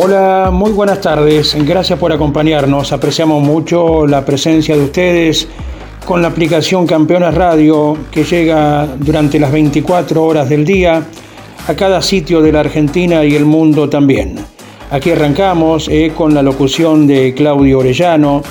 Hola, muy buenas tardes. Gracias por acompañarnos. Apreciamos mucho la presencia de ustedes con la aplicación Campeones Radio que llega durante las 24 horas del día a cada sitio de la Argentina y el mundo también. Aquí arrancamos eh, con la locución de Claudio Orellano,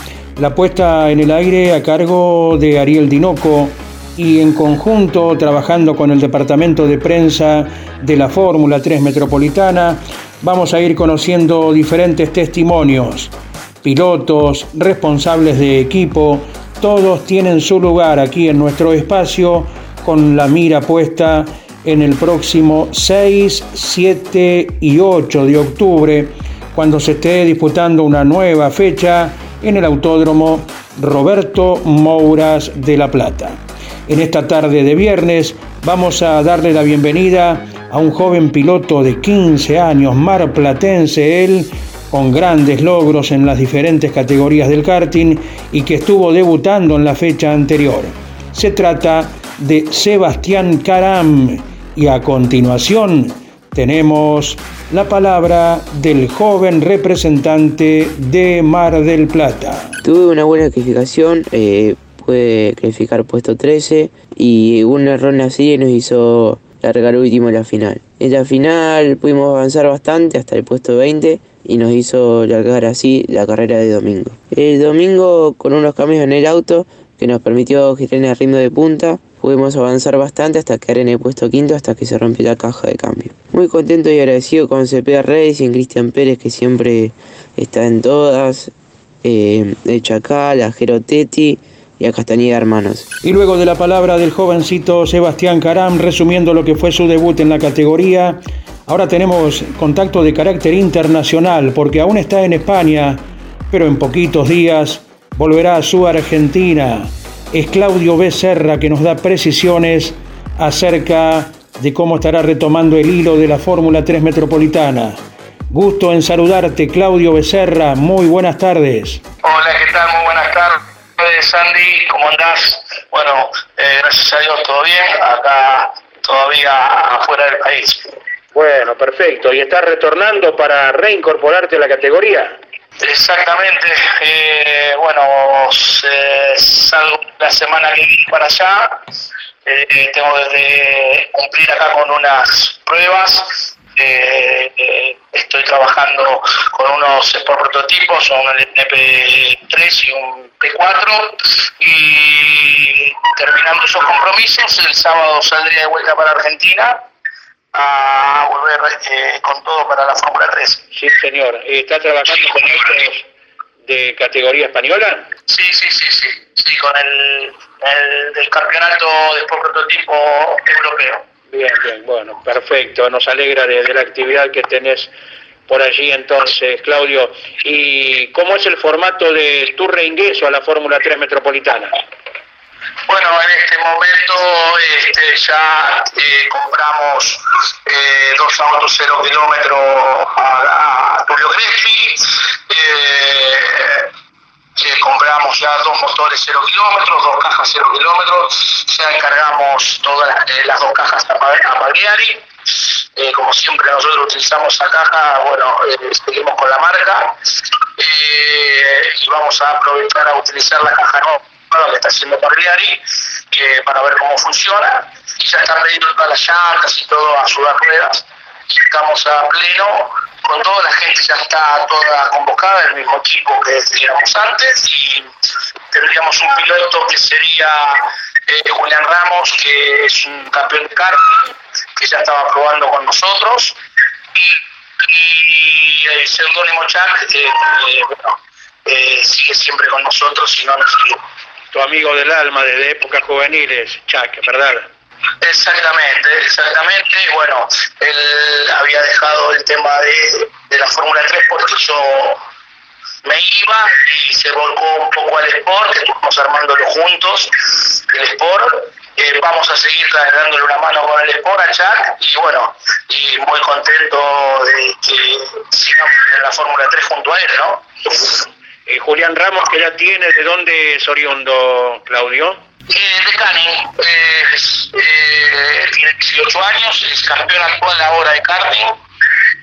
la puesta en el aire a cargo de Ariel Dinoco y en conjunto trabajando con el departamento de prensa de la Fórmula 3 Metropolitana vamos a ir conociendo diferentes testimonios, pilotos, responsables de equipo, todos tienen su lugar aquí en nuestro espacio con la mira puesta en el próximo 6, 7 y 8 de octubre, cuando se esté disputando una nueva fecha en el Autódromo Roberto Mouras de La Plata. En esta tarde de viernes vamos a darle la bienvenida a un joven piloto de 15 años, marplatense él, con grandes logros en las diferentes categorías del karting y que estuvo debutando en la fecha anterior. Se trata de Sebastián Caram y a continuación tenemos la palabra del joven representante de Mar del Plata. Tuve una buena clasificación, eh, pude clasificar puesto 13 y un error así nos hizo largar último en la final. En la final pudimos avanzar bastante hasta el puesto 20 y nos hizo largar así la carrera de domingo. El domingo con unos cambios en el auto que nos permitió girar en el ritmo de punta, pudimos avanzar bastante hasta quedar en el puesto quinto hasta que se rompió la caja de cambio. Muy contento y agradecido con CP Racing, Cristian Pérez que siempre está en todas, eh, el Chacal, a Gerotetti y a Castañeda Hermanos. Y luego de la palabra del jovencito Sebastián Caram, resumiendo lo que fue su debut en la categoría, ahora tenemos contacto de carácter internacional, porque aún está en España, pero en poquitos días volverá a su Argentina. Es Claudio Becerra que nos da precisiones acerca de cómo estará retomando el hilo de la Fórmula 3 Metropolitana. Gusto en saludarte, Claudio Becerra. Muy buenas tardes. Hola, ¿qué tal? Muy buenas tardes. Sandy, ¿cómo andás? Bueno, eh, gracias a Dios todo bien, acá todavía afuera del país. Bueno, perfecto. ¿Y estás retornando para reincorporarte a la categoría? Exactamente. Eh, bueno, salgo la semana que viene para allá. Eh, tengo que cumplir acá con unas pruebas eh, estoy trabajando con unos por prototipos, son el NP3 y un P4 y terminando esos compromisos el sábado saldría de vuelta para Argentina a volver eh, con todo para la Fórmula 3. Sí, señor. ¿Está trabajando con estos de categoría española? Sí, sí, sí, sí, sí, con el, el del campeonato de prototipo europeo. Bien, bien, bueno, perfecto. Nos alegra de, la actividad que tenés por allí entonces, Claudio. ¿Y cómo es el formato de tu reingreso a la Fórmula 3 Metropolitana? Bueno, en este momento este, ya eh, compramos eh, dos autos cero kilómetros a, a Tulio Crespi. Eh, compramos ya dos motores 0 kilómetros, dos cajas 0 kilómetros, ya encargamos todas las, eh, dos cajas a, Pagliari. Eh, como siempre nosotros utilizamos esa caja, bueno, eh, seguimos con la marca y vamos a aprovechar a utilizar la caja nueva que está haciendo Pagliari para ver cómo funciona y ya están pediendo todas las llantas y todo a sudar ruedas. Estamos a pleno con toda la gente ya está toda convocada, el mismo equipo que teníamos antes, y tendríamos un piloto que sería eh, Julián Ramos, que es un campeón de karting, que ya estaba probando con nosotros, y, el seudónimo Chuck, que eh, sigue siempre con nosotros y no nos sigue. Tu amigo del alma desde épocas juveniles, Chuck, ¿verdad? Exactamente, exactamente. Bueno, él había dejado el tema de, de la Fórmula 3 porque yo me iba y se volcó un poco al Sport, estuvimos armándolo juntos, el Sport. Eh, vamos a seguir dándole una mano con el Sport a Jack y bueno, y muy contento de que sigamos en la Fórmula 3 junto a él, ¿no? Eh, Julián Ramos, que ya tiene, ¿de dónde es oriundo, Claudio? Eh, de Canning, eh, tiene 18 años, es campeón actual ahora de karting.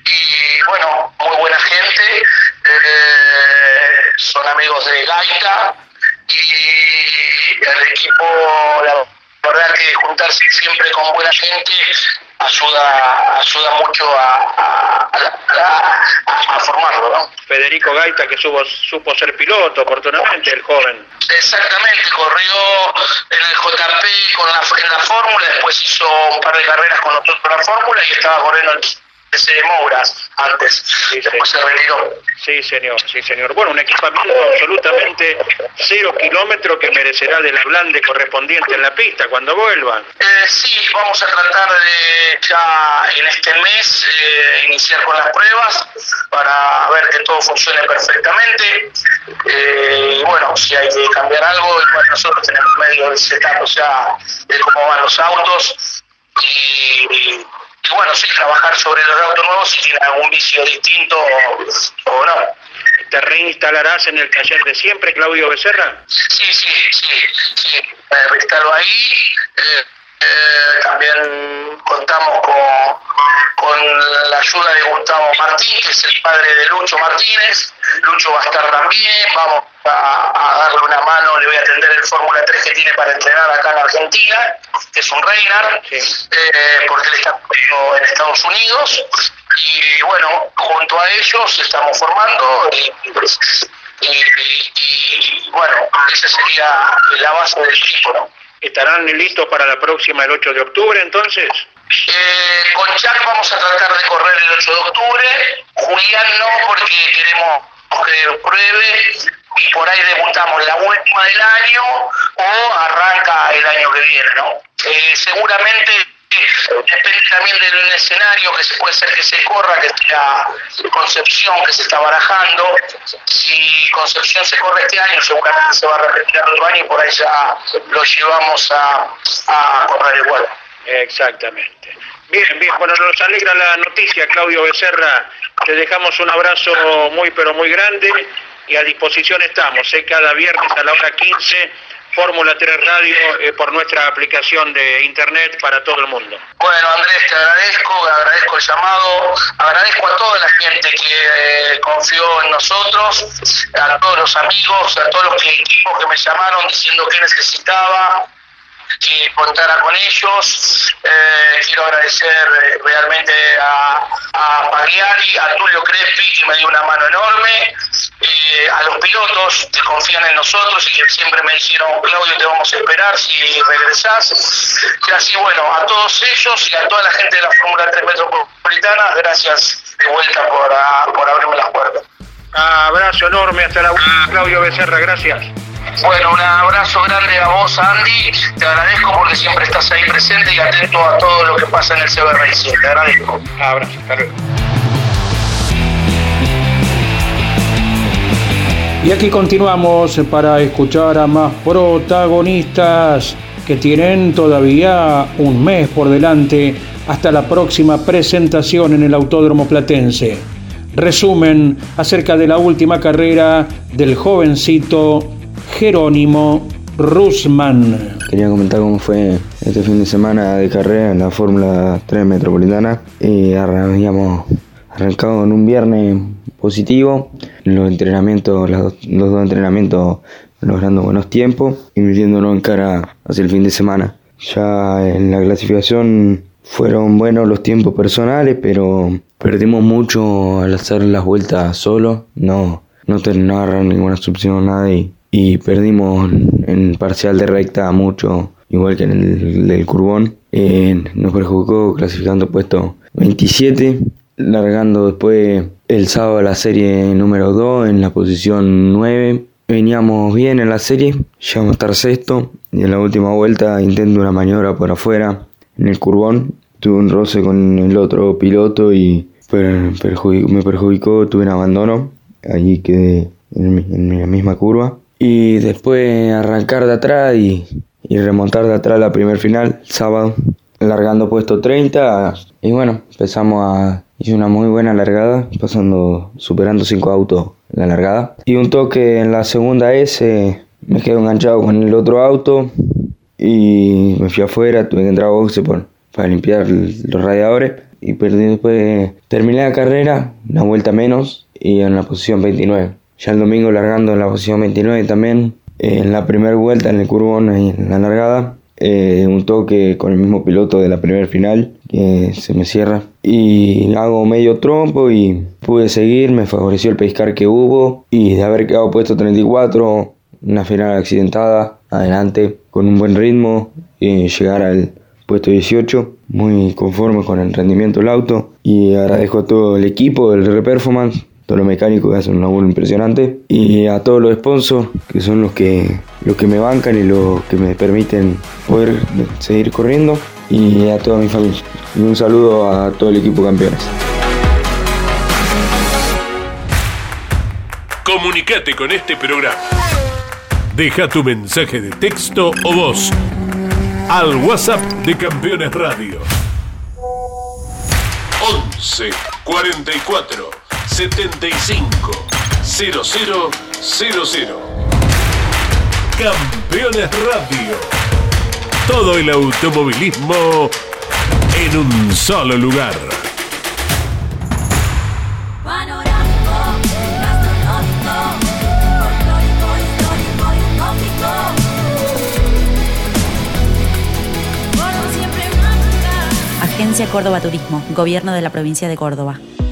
Y bueno, muy buena gente, son amigos de Gaita. Y el equipo, la verdad que juntarse siempre con buena gente ayuda ayuda mucho a, a, formarlo, ¿no? Federico Gaita, que supo, supo ser piloto oportunamente, el joven. Exactamente, corrió en el JP con la, en la fórmula, después hizo un par de carreras con nosotros en la fórmula y estaba corriendo el ese Mouras antes, sí, después se retiró. Sí, señor, sí, señor. Bueno, un equipamiento absolutamente cero kilómetro que merecerá del blande correspondiente en la pista cuando vuelvan. Eh, sí, vamos a tratar de ya en este mes eh, iniciar con las pruebas para ver que todo funcione perfectamente. Eh, y bueno, si hay que cambiar algo, igual nosotros tenemos medio de setup ya de cómo van los autos y y bueno, sí, trabajar sobre los autos nuevos si tiene algún vicio distinto o, no. ¿Te reinstalarás en el taller de siempre, Claudio Becerra? Sí, sí, sí, sí, me ahí. Eh, eh, también contamos con, con la ayuda de Gustavo Martín, que es el padre de Lucho Martínez. Lucho va a estar también, vamos a, darle una mano, le voy a atender el Fórmula 3 que tiene para entrenar acá en Argentina, que es un Reynard, eh, porque él está en Estados Unidos. Y bueno, junto a ellos estamos formando y, y, bueno, esa sería la base del equipo, ¿no? ¿Estarán listos para la próxima el 8 de octubre entonces? Eh, con Jack vamos a tratar de correr el 8 de octubre, Julián no porque queremos que pruebe y por ahí debutamos la última del año o arranca el año que viene, ¿no? Eh, seguramente depende también del escenario que se puede ser que se corra, que sea Concepción que se está barajando. Si Concepción se corre este año, seguramente se va a repetir otro año y por ahí ya lo llevamos a, a correr igual. Exactamente. Bien, bien, bueno, nos alegra la noticia, Claudio Becerra. Te dejamos un abrazo muy, pero muy grande y a disposición estamos, ¿eh? cada viernes a la hora 15 Fórmula 3 Radio eh, por nuestra aplicación de internet para todo el mundo. Bueno, Andrés, te agradezco, agradezco el llamado, agradezco a toda la gente que eh, confió en nosotros, a todos los amigos, a todos los equipos que me llamaron diciendo que necesitaba, que contara con ellos. Eh, quiero agradecer realmente a, a Pagliari, a Tulio Crespi, que me dio una mano enorme, eh, a los pilotos que confían en nosotros y que siempre me dijeron, Claudio, te vamos a esperar si regresás. Y así, bueno, a todos ellos y a toda la gente de la Fórmula 3 Metropolitana, gracias de vuelta por, por abrirme las puertas. Abrazo enorme, hasta la última, Claudio Becerra, gracias. Bueno, un abrazo grande a vos, Andy. Te agradezco porque siempre estás ahí presente y atento a todo lo que pasa en el CB Racing. Te agradezco. Abrazo, Y aquí continuamos para escuchar a más protagonistas que tienen todavía un mes por delante hasta la próxima presentación en el Autódromo Platense. Resumen acerca de la última carrera del jovencito Jerónimo Rusman. Quería comentar cómo fue este fin de semana de carrera en la Fórmula 3 Metropolitana. Y habíamos arrancado en un viernes positivo, los entrenamientos, los, dos entrenamientos logrando buenos tiempos y metiéndonos en cara hacia el fin de semana. Ya en la clasificación fueron buenos los tiempos personales, pero perdimos mucho al hacer las vueltas solo. No, no, agarraron ninguna opción nada y y perdimos en parcial de recta mucho, igual que en el del Curbón. Eh, nos perjudicó clasificando puesto 27, largando después el sábado la serie número 2 en la posición 9. Veníamos bien en la serie, llegamos a estar sexto y en la última vuelta intento una maniobra por afuera en el curbón. Tuve un roce con el otro piloto y me perjudicó, tuve un abandono. Allí quedé en, la misma curva. Y después arrancar de atrás y, remontar de atrás la primer final, sábado, largando puesto 30. Y bueno, empezamos a. Hice una muy buena largada, pasando, superando 5 autos la largada. Y un toque en la segunda S, me quedo enganchado con el otro auto y me fui afuera, tuve que entrar a boxe para limpiar los radiadores y perdí después. Terminé la carrera, una vuelta menos y en la posición 29. Ya el domingo largando en la posición 29 también. En la primera vuelta en el curbón, en la largada, eh, un toque con el mismo piloto de la primera final que se me cierra. Y hago medio trompo y pude seguir, me favoreció el pescar que hubo y de haber quedado puesto 34, una final accidentada, adelante con un buen ritmo y llegar al puesto 18, muy conforme con el rendimiento del auto. Y agradezco a todo el equipo del Reperformance, todos los mecánicos que hacen una labor impresionante y a todos los sponsors que son los que, los que me bancan y los que me permiten poder seguir corriendo y a toda mi familia. Y un saludo a todo el equipo campeones. Comunicate con este programa. Deja tu mensaje de texto o voz al WhatsApp de Campeones Radio. 11 44 75 0000. Campeones Radio. Todo el automovilismo en un solo lugar. Agencia Córdoba Turismo, Gobierno de la Provincia de Córdoba.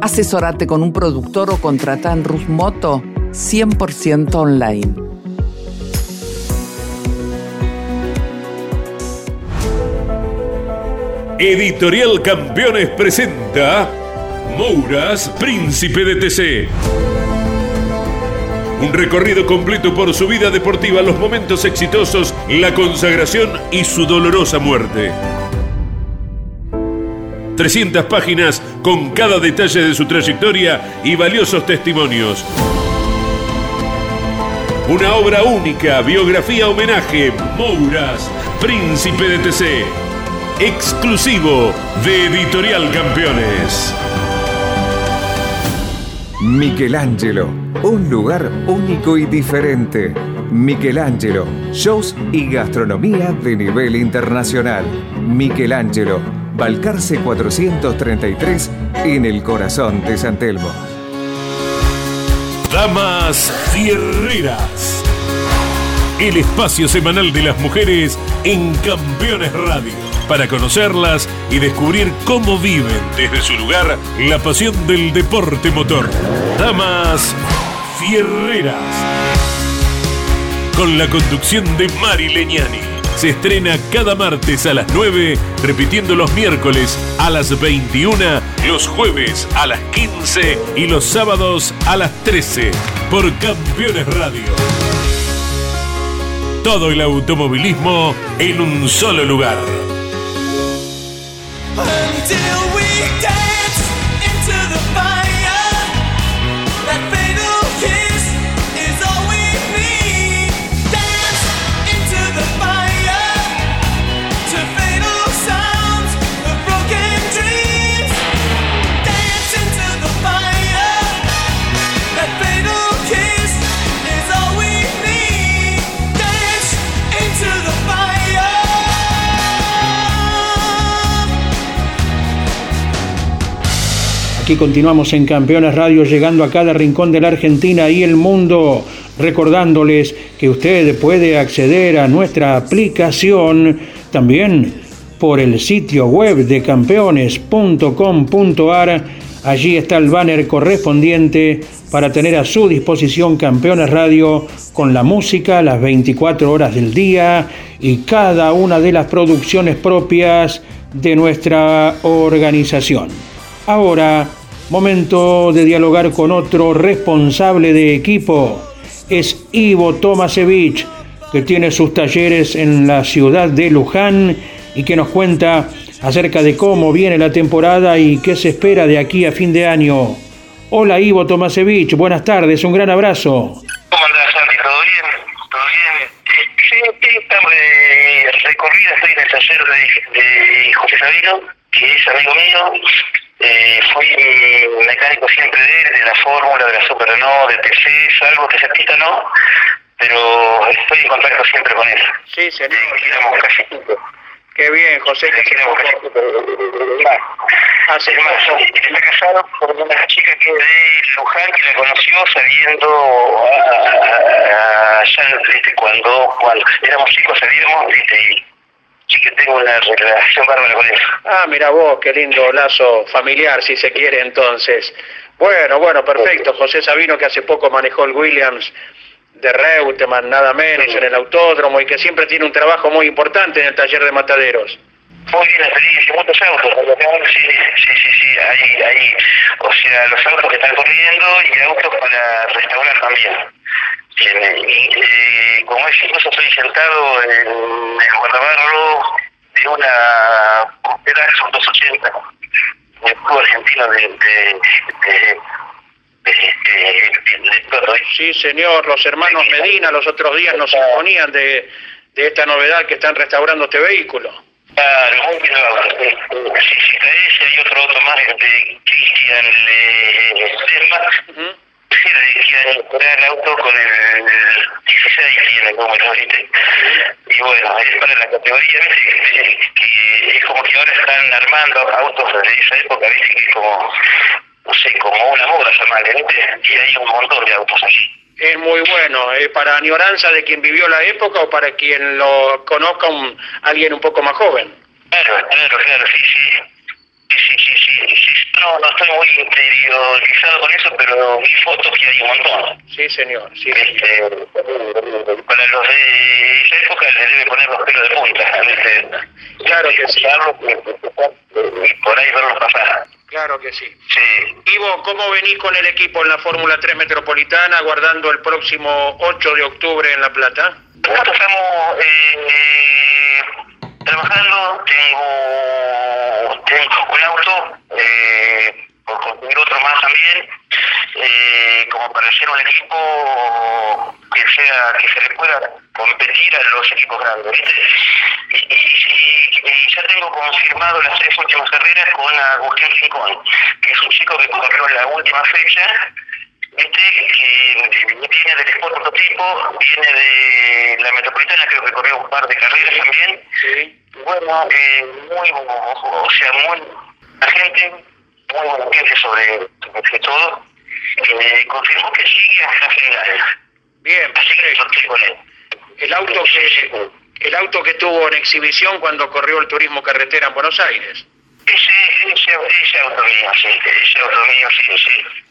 Asesorate con un productor o contrata en Rus Moto 100% online. Editorial Campeones presenta Mouras, Príncipe de TC. Un recorrido completo por su vida deportiva, los momentos exitosos, la consagración y su dolorosa muerte. 300 páginas con cada detalle de su trayectoria y valiosos testimonios. Una obra única, biografía homenaje, Mouras, Príncipe de TC. Exclusivo de Editorial Campeones. Michelangelo, un lugar único y diferente. Michelangelo, shows y gastronomía de nivel internacional. Michelangelo, Balcarce 433 en el corazón de San Telmo. Damas Fierreras. El espacio semanal de las mujeres en Campeones Radio. Para conocerlas y descubrir cómo viven desde su lugar la pasión del deporte motor. Damas Fierreras. Con la conducción de Mari Leñani se estrena cada martes a las 9, repitiendo los miércoles a las 21, los jueves a las 15 y los sábados a las 13 por Campeones Radio. Todo el automovilismo en un solo lugar. Aquí continuamos en Campeones Radio, llegando a cada rincón de la Argentina y el mundo, recordándoles que usted puede acceder a nuestra aplicación También por el sitio web de campeones.com.ar. Allí está el banner correspondiente para tener a su disposición Campeones Radio con la música las 24 horas del día y cada una de las producciones propias de nuestra organización. Ahora, momento de dialogar con otro responsable de equipo. Es Ivo Tomasevich, que tiene sus talleres en la ciudad de Luján y que nos cuenta acerca de cómo viene la temporada y qué se espera de aquí a fin de año. Hola Ivo Tomasevich, buenas tardes, un gran abrazo. ¿Cómo andás, Santi? ¿Todo bien? ¿Todo bien? Sí, sí, estamos de estoy en el taller de, de José Sabino, que es amigo mío. Eh, fui mecánico siempre de de la Fórmula, de la Super Renault, de TC, salvo que TCista no, pero estoy en contacto siempre con él. Sí, señor. Eh, casi Qué bien, José. Le queremos casi Hace más, está casado con una chica que es de Luján, que la conoció saliendo allá, viste, cuando, cuando éramos chicos salíamos, viste, y sí que tengo una relación bárbara con él. Ah, mira vos, qué lindo lazo familiar, si se quiere entonces. Bueno, bueno, perfecto. José Sabino, que hace poco manejó el Williams de Reutemann, nada menos, en el autódromo y que siempre tiene un trabajo muy importante en el taller de mataderos. Muy bien, experiencia, muchos autos. Sí, sí, sí, sí, hay, hay, o sea, los autos que están corriendo y autos para restaurar también. Y eh, como es, incluso estoy sentado en el guardabarro de una Copera 280, el club argentino de, de, de Sí, señor, los hermanos Medina los otros días nos imponían de, de esta novedad que están restaurando este vehículo. Claro, muy bien. Si, si hay otro auto más de Cristian eh, Lerma, sí, le comprar el auto con el, 16 tiene número, ¿viste? Y bueno, es para la categoría, ¿viste? Que es como que ahora están armando autos de esa época, ¿viste? Que es como, no sé, como una moda llamarle, ¿viste? Y hay un montón de autos aquí es muy bueno. ¿eh? ¿Para añoranza de quien vivió la época o para quien lo conozca un, alguien un poco más joven? Claro, claro, claro, sí, sí. Sí, sí, sí, sí, No, no estoy muy interiorizado con eso, pero vi fotos que hay un montón. Sí, señor. Sí, este, para los de esa época les debe poner los pelos de punta. Este, claro que sí. Y por ahí verlos pasar. Claro que sí. Sí. Ivo, ¿cómo venís con el equipo en la Fórmula 3 Metropolitana, aguardando el próximo 8 de octubre en La Plata? Nosotros estamos eh, trabajando, tengo, tengo un auto, eh, por construir otro más también, eh, como para hacer un equipo que sea que se le pueda competir a los equipos grandes. Y, y, ya tengo confirmado las tres últimas carreras con Agustín Rincón, que es un chico que corrió la última fecha, ¿viste? que viene del Sport prototipo, viene de la Metropolitana, creo que corrió un par de carreras también. Sí. Bueno, eh, muy, o sea, muy, la gente, muy buena gente sobre, sobre todo, me confirmó que sigue hasta final. Bien, Así que yo estoy con él. El auto que el auto que tuvo en exhibición cuando corrió el turismo carretera en Buenos Aires. Ese, ese, ese auto mío, sí, ese auto mío, sí, sí.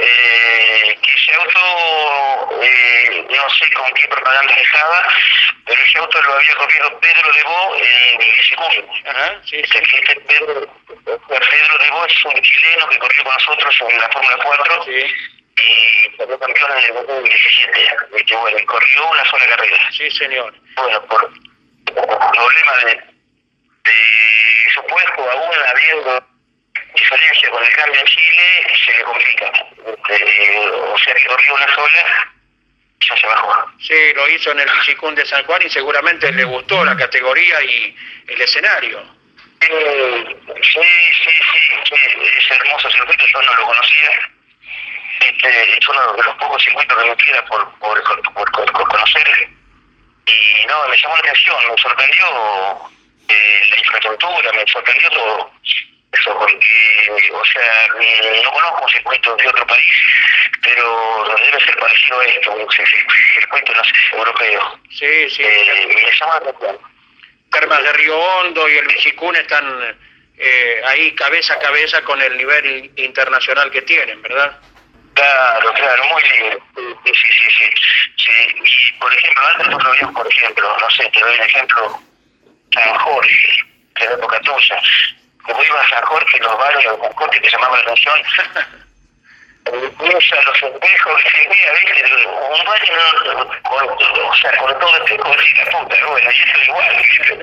Eh, que ese auto, eh, no sé con qué propaganda estaba, pero ese auto lo había corrido Pedro de Bo en 10 segundos. Ajá, sí, Este, este Pedro, Pedro de Bo es un chileno que corrió con nosotros en la Fórmula 4 Sí, y salió campeón en el 2017. Y que bueno, corrió una sola carrera. sí, señor. Bueno, por problema de, de su puesto, aún habiendo diferencia con el cambio en Chile, se le complica. Eh, o sea que corrió una sola, ya se bajó. Sí, lo hizo en el Chicún de San Juan y seguramente le gustó la categoría y el escenario. Eh, sí, sí, sí, sí, ese hermoso circuito yo no lo conocía. Este, es uno de los pocos circuitos que me queda por, por, por, por- por conocer. Y no, me llamó la atención, me sorprendió eh, la infraestructura, me sorprendió todo. Eso, porque, o sea, no conozco un circuito de otro país, pero debe ser parecido a esto, un cir- circuito, no sé, europeo. Sí, sí. Eh, me llama la atención. Termas de Río Hondo y el Michicún están eh, ahí cabeza a cabeza con el nivel internacional que tienen, ¿verdad? Claro, claro, muy lindo. Sí, sí, sí, sí. Y, por ejemplo, antes veíamos, por ejemplo, no sé, te doy un ejemplo, San Jorge, de la época tuya. Como iba a San Jorge, los barrios, San Jorge que se llamaba la nación, usa los espejos y mira, ¿viste? Un baño, no, con, o sea, con todo espejo, decís la puta, bueno, y eso es igual, ¿viste?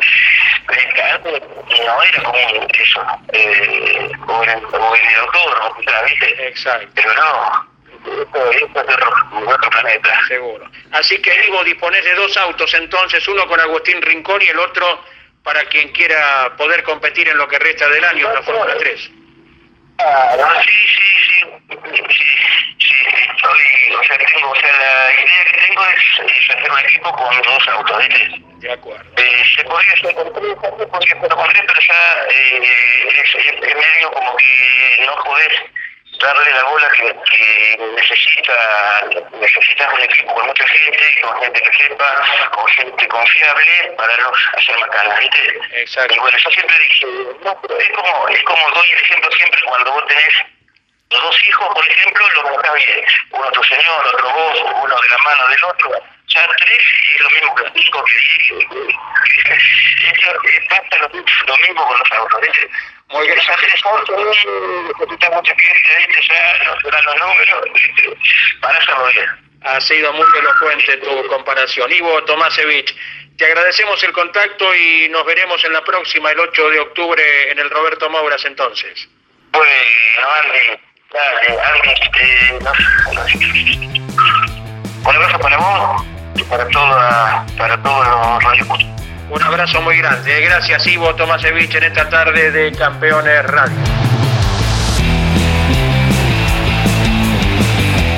no era común eso, eh, o en, o en el autódromo, ¿viste? Exacto. Pero no, esto, esto es de otro, de otro planeta. Seguro. Así que digo, disponés de dos autos entonces, uno con Agustín Rincón y el otro para quien quiera poder competir en lo que resta del año en la Fórmula 3. Ah, sí, sí, sí, sí, sí, estoy, o sea, tengo, o sea, la idea que tengo es, es hacer un equipo con dos autos. De acuerdo. Eh, se podría hacer con tres, se podría hacer con tres, pero ya eh, es, es, es medio como que no podés darle la bola que, que necesita necesitas un equipo con mucha gente, con gente que sepa, con gente confiable para no hacer macanas, ¿viste? Exacto. Y bueno, yo siempre dije, no, pero es como, es como doy el ejemplo siempre cuando vos tenés los dos hijos, por ejemplo, lo manejás bien. Uno tu señor, otro vos, uno de la mano del otro. Ya tres es lo mismo que cinco, que diez. que- eh, pasa lo, lo mismo con los autos, ¿viste? Muy autos, eh, necesitas mucha ¿viste? Ya serán los números. Para. Ha sido muy elocuente tu comparación. Ivo Tomasevich, te agradecemos el contacto y nos veremos en la próxima, el 8 de octubre, en el Roberto Mauras entonces. Bueno, Andy, dale, Andy, eh, un abrazo para vos y para, toda, para todos los radioescuchas. Un abrazo muy grande. Gracias Ivo Tomasevich en esta tarde de Campeones Radio.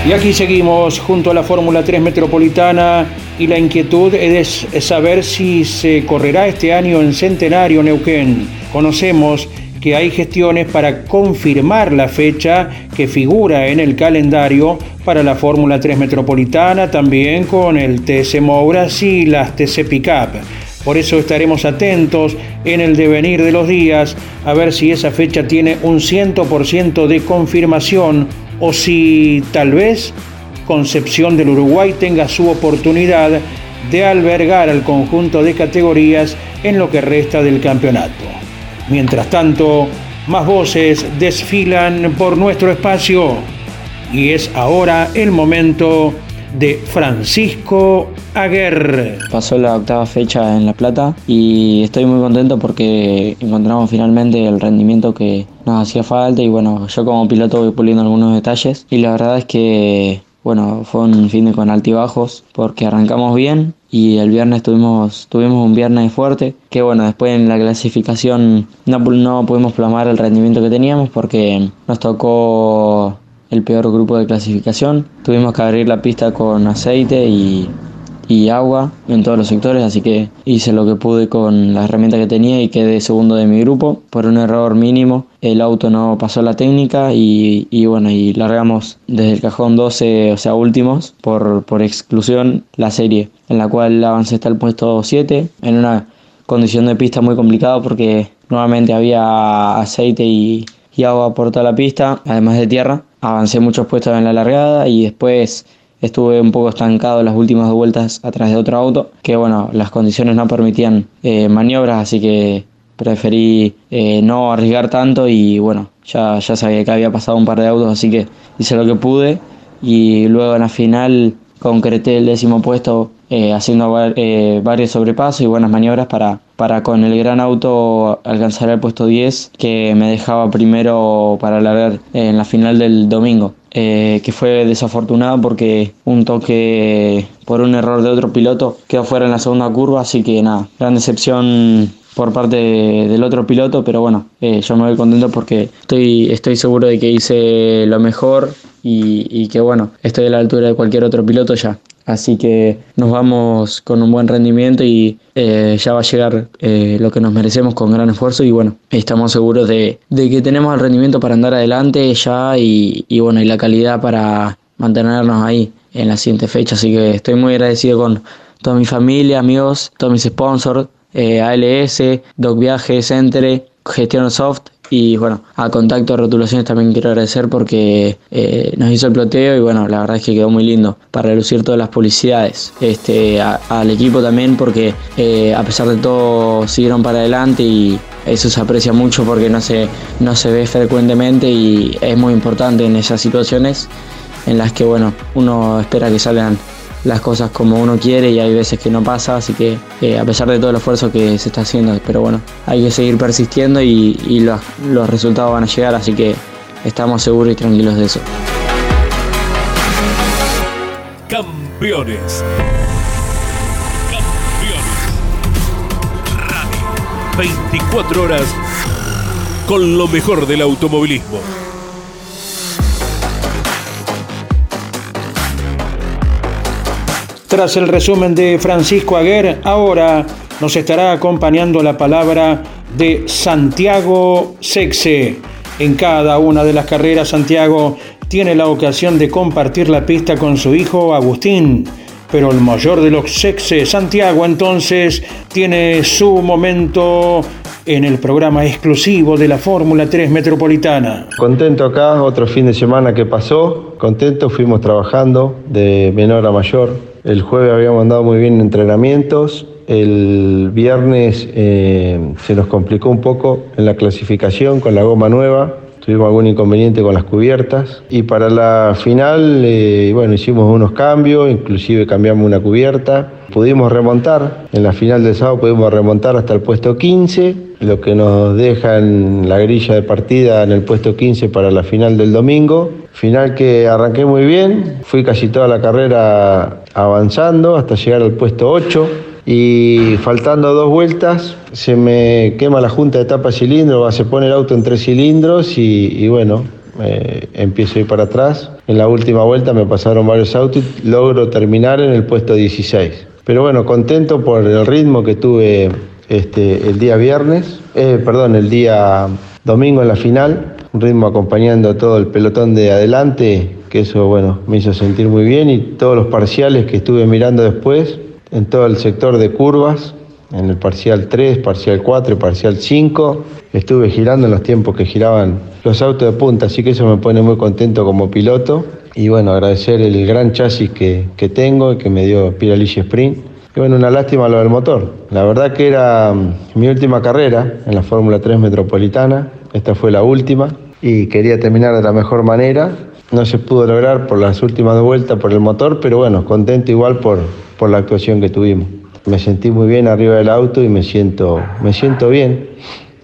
Y aquí seguimos junto a la Fórmula 3 Metropolitana y la inquietud es saber si se correrá este año en Centenario Neuquén. Conocemos que hay gestiones para confirmar la fecha que figura en el calendario para la Fórmula 3 Metropolitana, también con el TC Mouras y las TC Pickup. Por eso estaremos atentos en el devenir de los días a ver si esa fecha tiene un 100% de confirmación o si tal vez Concepción del Uruguay tenga su oportunidad de albergar al conjunto de categorías en lo que resta del campeonato. Mientras tanto, más voces desfilan por nuestro espacio y es ahora el momento de Francisco Aguer. Pasó la octava fecha en La Plata y estoy muy contento porque encontramos finalmente el rendimiento que nos hacía falta y bueno, yo como piloto voy puliendo algunos detalles y la verdad es que bueno, fue un fin de con altibajos porque arrancamos bien y el viernes tuvimos, tuvimos un viernes fuerte que bueno, después en la clasificación no, no pudimos plasmar el rendimiento que teníamos porque nos tocó el peor grupo de clasificación. Tuvimos que abrir la pista con aceite y, y agua en todos los sectores, así que hice lo que pude con las herramientas que tenía y quedé segundo de mi grupo. Por un error mínimo, el auto no pasó la técnica y, y bueno, y largamos desde el cajón 12, o sea, últimos, por, por exclusión, la serie, en la cual avancé hasta el puesto 7, en una condición de pista muy complicada porque nuevamente había aceite y, y agua por toda la pista, además de tierra. Avancé muchos puestos en la largada y después estuve un poco estancado las últimas vueltas atrás de otro auto, que bueno, las condiciones no permitían eh, maniobras, así que preferí eh, no arriesgar tanto y bueno, ya, ya sabía que había pasado un par de autos, así que hice lo que pude y luego en la final concreté el décimo puesto eh, haciendo var- varios sobrepasos y buenas maniobras para, para con el gran auto alcanzar el puesto 10 que me dejaba primero para largar en la final del domingo. eh, que fue desafortunado porque un toque por un error de otro piloto quedó fuera en la segunda curva, así que nada, gran decepción por parte de- del otro piloto, pero bueno, eh, yo me voy contento porque estoy, estoy seguro de que hice lo mejor y, y que bueno, estoy a la altura de cualquier otro piloto ya. Así que nos vamos con un buen rendimiento y eh, ya va a llegar eh, lo que nos merecemos con gran esfuerzo y bueno, estamos seguros de, que tenemos el rendimiento para andar adelante ya y, y bueno, y la calidad para mantenernos ahí en la siguiente fecha. Así que estoy muy agradecido con toda mi familia, amigos, todos mis sponsors, eh, ALS, Doc Viajes, Entre, Gestión Soft y bueno, a Contacto Rotulaciones también quiero agradecer porque eh, nos hizo el ploteo y bueno, la verdad es que quedó muy lindo para relucir todas las publicidades. Este, al equipo también porque eh, a pesar de todo siguieron para adelante y eso se aprecia mucho porque no se, no se ve frecuentemente y es muy importante en esas situaciones en las que bueno, uno espera que salgan las cosas como uno quiere y hay veces que no pasa, así que eh, a pesar de todo el esfuerzo que se está haciendo, pero bueno, hay que seguir persistiendo y, los, los resultados van a llegar, así que estamos seguros y tranquilos de eso. Campeones. Campeones. Radio. 24 horas con lo mejor del automovilismo. Tras el resumen de Francisco Aguer, ahora nos estará acompañando la palabra de Santiago Sexe. En cada una de las carreras, Santiago tiene la ocasión de compartir la pista con su hijo Agustín. Pero el mayor de los Sexe, Santiago, entonces tiene su momento en el programa exclusivo de la Fórmula 3 Metropolitana. Contento acá, otro fin de semana que pasó, contento, fuimos trabajando de menor a mayor, el jueves habíamos andado muy bien en entrenamientos. El viernes eh, se nos complicó un poco en la clasificación con la goma nueva. Tuvimos algún inconveniente con las cubiertas. Y para la final, eh, bueno, hicimos unos cambios, inclusive cambiamos una cubierta. Pudimos remontar, en la final del sábado pudimos remontar hasta el puesto 15, lo que nos deja en la grilla de partida en el puesto 15 para la final del domingo. Final que arranqué muy bien, fui casi toda la carrera avanzando hasta llegar al puesto 8 y faltando dos vueltas se me quema la junta de tapa cilindro, se pone el auto en tres cilindros y, bueno, eh, empiezo a ir para atrás. En la última vuelta me pasaron varios autos y logro terminar en el puesto 16. Pero bueno, contento por el ritmo que tuve este, el día viernes, eh, perdón, el día domingo en la final un ritmo acompañando a todo el pelotón de adelante, que eso bueno, me hizo sentir muy bien y todos los parciales que estuve mirando después, en todo el sector de curvas, en el parcial 3, parcial 4 y parcial 5, estuve girando en los tiempos que giraban los autos de punta, así que eso me pone muy contento como piloto y bueno, agradecer el gran chasis que, que tengo y que me dio Pirelli Sprint. Y bueno, una lástima lo del motor. La verdad que era mm, mi última carrera en la Fórmula 3 Metropolitana. Esta fue la última y quería terminar de la mejor manera. No se pudo lograr por las últimas vueltas por el motor, pero bueno, contento igual por, por la actuación que tuvimos. Me sentí muy bien arriba del auto y me siento, me siento bien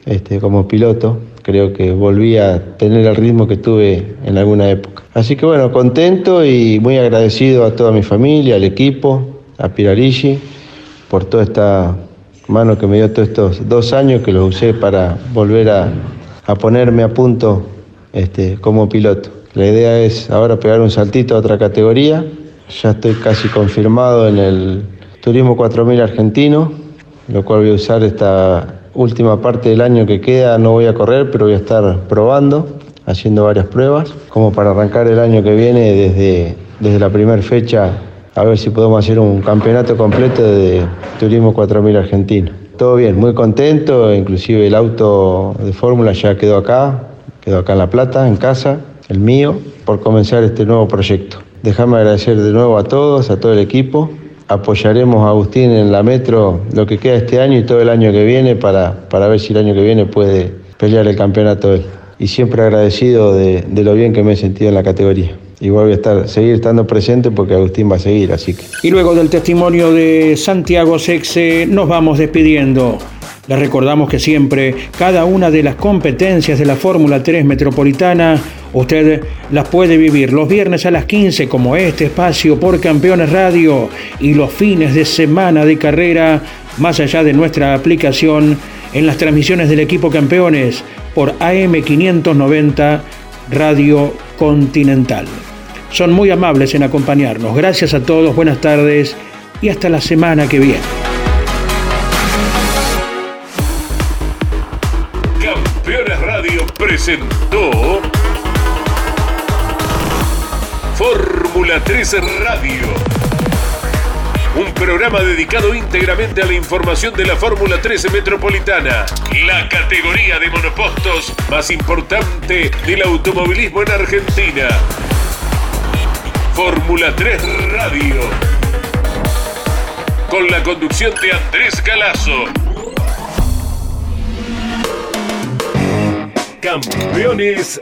este, como piloto. Creo que volví a tener el ritmo que tuve en alguna época. Así que bueno, contento y muy agradecido a toda mi familia, al equipo, a Pirarigi, por toda esta mano que me dio todos estos dos años que los usé para volver a, a ponerme a punto este, como piloto. La idea es ahora pegar un saltito a otra categoría. Ya estoy casi confirmado en el Turismo 4000 argentino, lo cual voy a usar esta última parte del año que queda. No voy a correr, pero voy a estar probando, haciendo varias pruebas, como para arrancar el año que viene desde, desde la primera fecha, a ver si podemos hacer un campeonato completo de Turismo 4000 argentino. Todo bien, muy contento, inclusive el auto de fórmula ya quedó acá, quedó acá en La Plata, en casa, el mío, por comenzar este nuevo proyecto. Déjame agradecer de nuevo a todos, a todo el equipo. Apoyaremos a Agustín en la metro lo que queda este año y todo el año que viene para, para ver si el año que viene puede pelear el campeonato él. Y siempre agradecido de, de lo bien que me he sentido en la categoría igual voy a estar, seguir estando presente porque Agustín va a seguir, así que. Y luego del testimonio de Santiago Sexe, nos vamos despidiendo. Les recordamos que siempre cada una de las competencias de la Fórmula 3 Metropolitana usted las puede vivir los viernes a las 15 como este espacio por Campeones Radio y los fines de semana de carrera más allá de nuestra aplicación en las transmisiones del equipo Campeones por AM590 Radio Continental son muy amables en acompañarnos. Gracias a todos, buenas tardes y hasta la semana que viene. Fórmula 3 Radio. un programa dedicado íntegramente a la información de la Fórmula 13 Metropolitana, la categoría de monopostos más importante del automovilismo en Argentina. Fórmula 3 Radio. Con la conducción de Andrés Galazo. Campeones